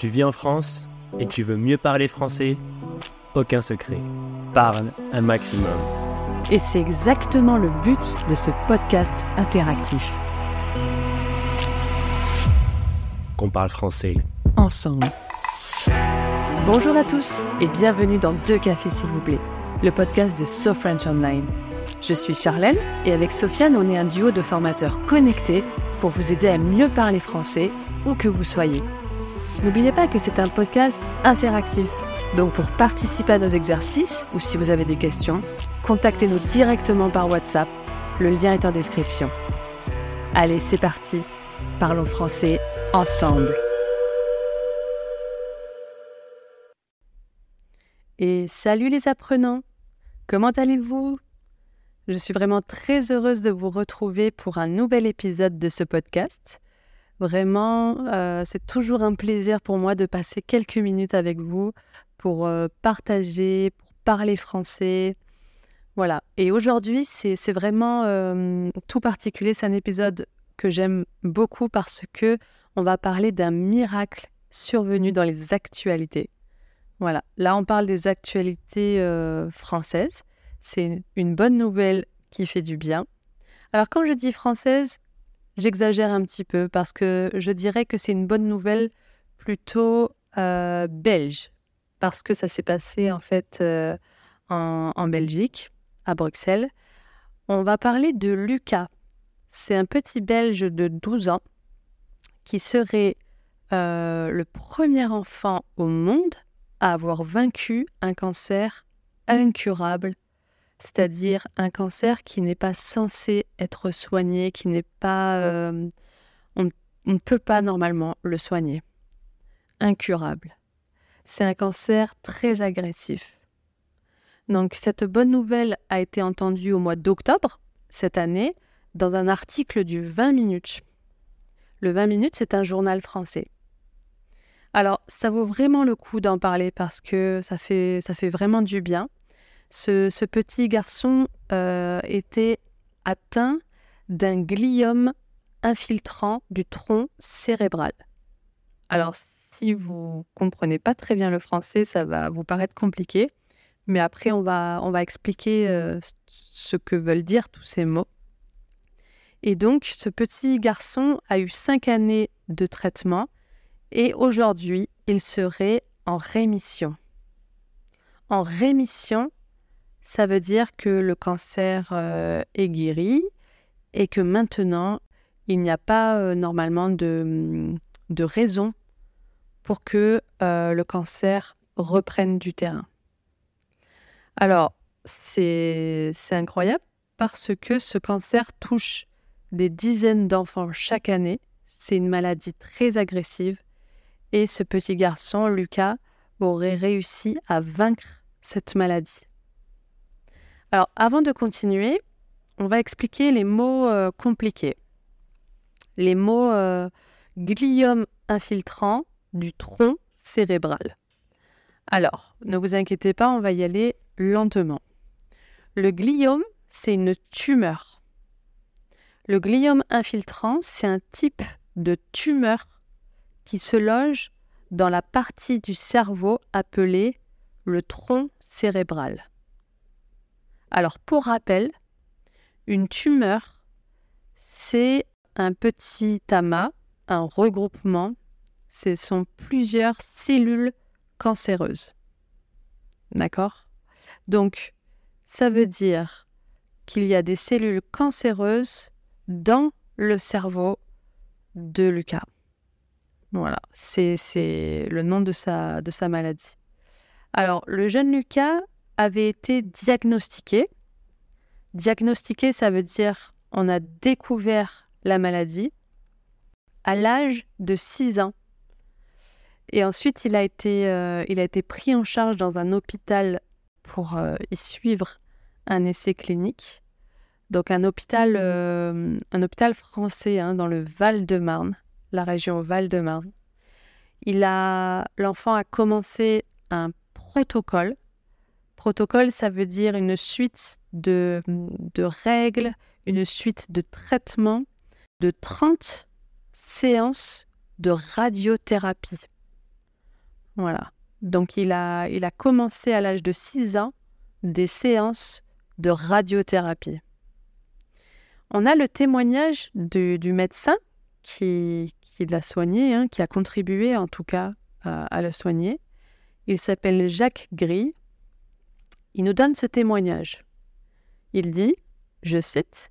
Tu vis en France et tu veux mieux parler français? Aucun secret. Parle un maximum. Et c'est exactement le but de ce podcast interactif. Qu'on parle français. Ensemble. Bonjour à tous et bienvenue dans Deux cafés s'il vous plaît, le podcast de So French Online. Je suis Charlène et avec Sofiane, on est un duo de formateurs connectés pour vous aider à mieux parler français où que vous soyez. N'oubliez pas que c'est un podcast interactif. Donc pour participer à nos exercices ou si vous avez des questions, contactez-nous directement par WhatsApp. Le lien est en description. Allez, c'est parti. Parlons français ensemble. Et salut les apprenants. Comment allez-vous? Je suis vraiment très heureuse de vous retrouver pour un nouvel épisode de ce podcast. Vraiment, euh, c'est toujours un plaisir pour moi de passer quelques minutes avec vous pour euh, partager, pour parler français. Voilà. Et aujourd'hui, c'est vraiment euh, tout particulier. C'est un épisode que j'aime beaucoup parce que on va parler d'un miracle survenu dans les actualités. Voilà. Là, on parle des actualités françaises. C'est une bonne nouvelle qui fait du bien. Alors, quand je dis française, J'exagère un petit peu parce que je dirais que c'est une bonne nouvelle plutôt euh, belge, parce que ça s'est passé en fait euh, en, Belgique, à Bruxelles. On va parler de Lucas. C'est un petit Belge de 12 ans qui serait euh, le premier enfant au monde à avoir vaincu un cancer incurable c'est-à-dire un cancer qui n'est pas censé être soigné, qui n'est pas... Euh, on, ne peut pas normalement le soigner. Incurable. C'est un cancer très agressif. Donc cette bonne nouvelle a été entendue au mois d'octobre cette année dans un article du 20 minutes. Le 20 minutes, c'est un journal français. Alors, ça vaut vraiment le coup d'en parler parce que ça fait, ça fait vraiment du bien. Ce, petit garçon euh, était atteint d'un gliome infiltrant du tronc cérébral. Alors, si vous comprenez pas très bien le français, ça va vous paraître compliqué, mais après, on va, on va expliquer euh, ce que veulent dire tous ces mots. Et donc, ce petit garçon a eu cinq années de traitement et aujourd'hui, il serait en rémission. En rémission, ça veut dire que le cancer euh, est guéri et que maintenant, il n'y a pas euh, normalement de, mm, de, raison pour que euh, le cancer reprenne du terrain. Alors, c'est incroyable parce que ce cancer touche des dizaines d'enfants chaque année. C'est une maladie très agressive et ce petit garçon, Lucas, aurait réussi à vaincre cette maladie. Alors, avant de continuer, on va expliquer les mots euh, compliqués. Les mots euh, gliome infiltrant du tronc cérébral. Alors, ne vous inquiétez pas, on va y aller lentement. Le gliome, c'est une tumeur. Le gliome infiltrant, c'est un type de tumeur qui se loge dans la partie du cerveau appelée le tronc cérébral. Alors pour rappel, une tumeur, c'est un petit amas, un regroupement, ce sont plusieurs cellules cancéreuses. D'accord? Donc, ça veut dire qu'il y a des cellules cancéreuses dans le cerveau de Lucas. Voilà, c'est le nom de sa, de sa maladie. Alors, le jeune Lucas avait été diagnostiqué. Diagnostiqué, ça veut dire on a découvert la maladie à l'âge de 6 ans. Et ensuite, il a, été, euh, il a été pris en charge dans un hôpital pour euh, y suivre un essai clinique. Donc un hôpital, euh, un hôpital français hein, dans le Val-de-Marne, la région Val-de-Marne. Il a, l'enfant a commencé un protocole Protocole, ça veut dire une suite de, règles, une suite de traitements, de 30 séances de radiothérapie. Voilà. Donc il a, il a commencé à l'âge de 6 ans des séances de radiothérapie. On a le témoignage du, médecin qui, qui l'a soigné, hein, qui a contribué en tout cas à le soigner. Il s'appelle Jacques Gris. Il nous donne ce témoignage. Il dit, je cite,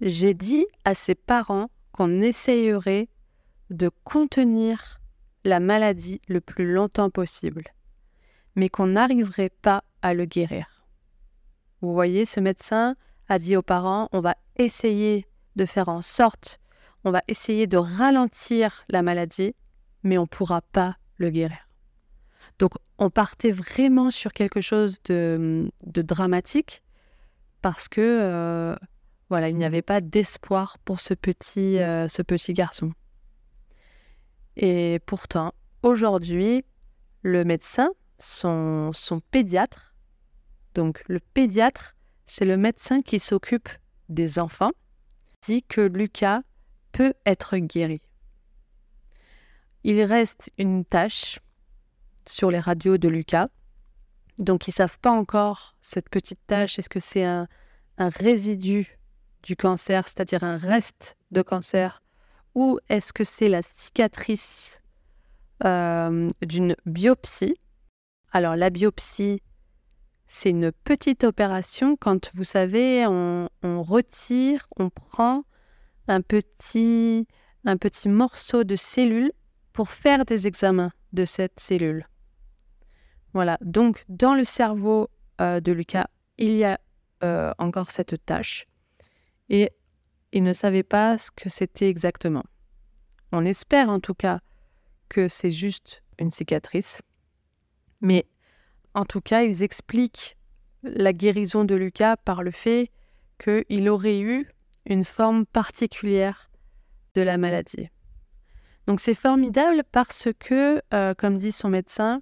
J'ai dit à ses parents qu'on essayerait de contenir la maladie le plus longtemps possible, mais qu'on n'arriverait pas à le guérir. Vous voyez, ce médecin a dit aux parents, on va essayer de faire en sorte, on va essayer de ralentir la maladie, mais on ne pourra pas le guérir. Donc on partait vraiment sur quelque chose de, dramatique parce que euh, voilà, il n'y avait pas d'espoir pour ce petit, euh, ce petit garçon. Et pourtant, aujourd'hui, le médecin, son, son pédiatre, donc le pédiatre, c'est le médecin qui s'occupe des enfants, dit que Lucas peut être guéri. Il reste une tâche sur les radios de Lucas. Donc ils ne savent pas encore cette petite tâche, est-ce que c'est un, résidu du cancer, c'est-à-dire un reste de cancer, ou est-ce que c'est la cicatrice euh, d'une biopsie? Alors la biopsie, c'est une petite opération quand vous savez, on, on retire, on prend un petit, un petit morceau de cellule pour faire des examens de cette cellule. Voilà, donc dans le cerveau euh, de Lucas, il y a euh, encore cette tâche et il ne savait pas ce que c'était exactement. On espère en tout cas que c'est juste une cicatrice, mais en tout cas, ils expliquent la guérison de Lucas par le fait qu'il aurait eu une forme particulière de la maladie. Donc c'est formidable parce que, euh, comme dit son médecin,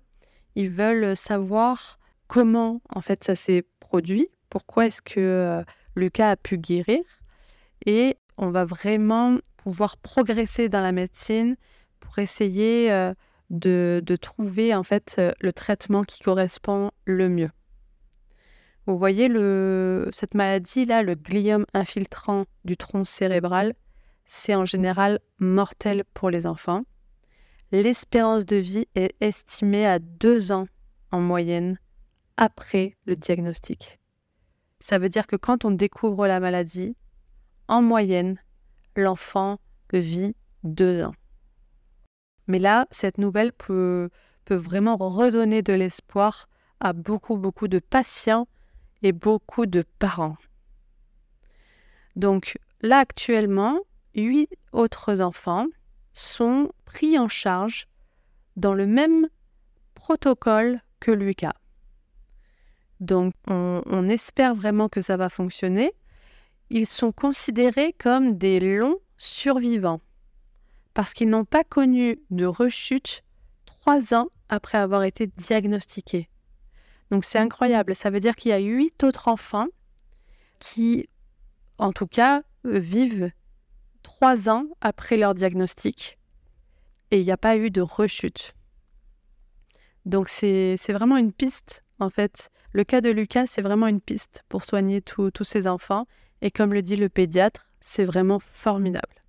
ils veulent savoir comment en fait ça s'est produit, pourquoi est-ce que euh, Lucas a pu guérir et on va vraiment pouvoir progresser dans la médecine pour essayer euh, de, trouver en fait euh, le traitement qui correspond le mieux. Vous voyez le, cette maladie-là, le gliome infiltrant du tronc cérébral, c'est en général mortel pour les enfants l'espérance de vie est estimée à deux ans en moyenne après le diagnostic. Ça veut dire que quand on découvre la maladie, en moyenne, l'enfant vit deux ans. Mais là, cette nouvelle peut, vraiment redonner de l'espoir à beaucoup, beaucoup de patients et beaucoup de parents. Donc là, actuellement, huit autres enfants sont pris en charge dans le même protocole que Lucas. Donc on, espère vraiment que ça va fonctionner. Ils sont considérés comme des longs survivants parce qu'ils n'ont pas connu de rechute trois ans après avoir été diagnostiqués. Donc c'est incroyable. Ça veut dire qu'il y a huit autres enfants qui, en tout cas, vivent trois ans après leur diagnostic et il n'y a pas eu de rechute. Donc c'est vraiment une piste, en fait. Le cas de Lucas, c'est vraiment une piste pour soigner tous ces enfants. Et comme le dit le pédiatre, c'est vraiment formidable.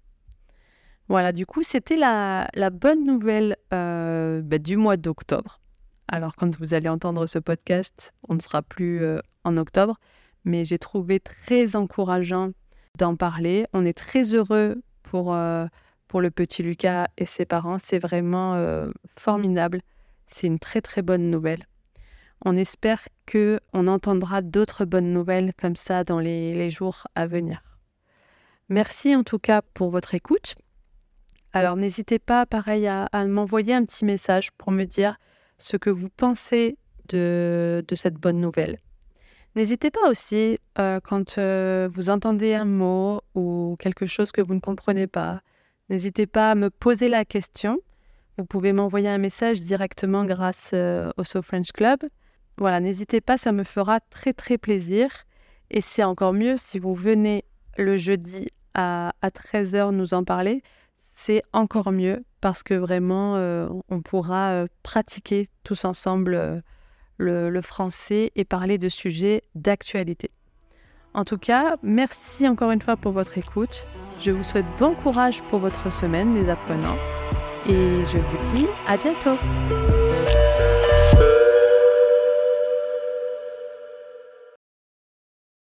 Voilà, du coup, c'était la, bonne nouvelle euh, bah, du mois d'octobre. Alors, quand vous allez entendre ce podcast, on ne sera plus euh, en octobre, mais j'ai trouvé très encourageant d'en parler. On est très heureux pour, euh, pour le petit Lucas et ses parents. C'est vraiment euh, formidable. C'est une très très bonne nouvelle. On espère que on entendra d'autres bonnes nouvelles comme ça dans les, jours à venir. Merci en tout cas pour votre écoute. Alors n'hésitez pas, pareil, à, m'envoyer un petit message pour me dire ce que vous pensez de, de cette bonne nouvelle. N'hésitez pas aussi, euh, quand euh, vous entendez un mot ou quelque chose que vous ne comprenez pas, n'hésitez pas à me poser la question. Vous pouvez m'envoyer un message directement grâce euh, au So French Club. Voilà, n'hésitez pas, ça me fera très très plaisir. Et c'est encore mieux si vous venez le jeudi à, à 13h nous en parler. c'est encore mieux parce que vraiment, on pourra pratiquer tous ensemble le, français et parler de sujets d'actualité. En tout cas, merci encore une fois pour votre écoute. Je vous souhaite bon courage pour votre semaine, les apprenants. Et je vous dis à bientôt.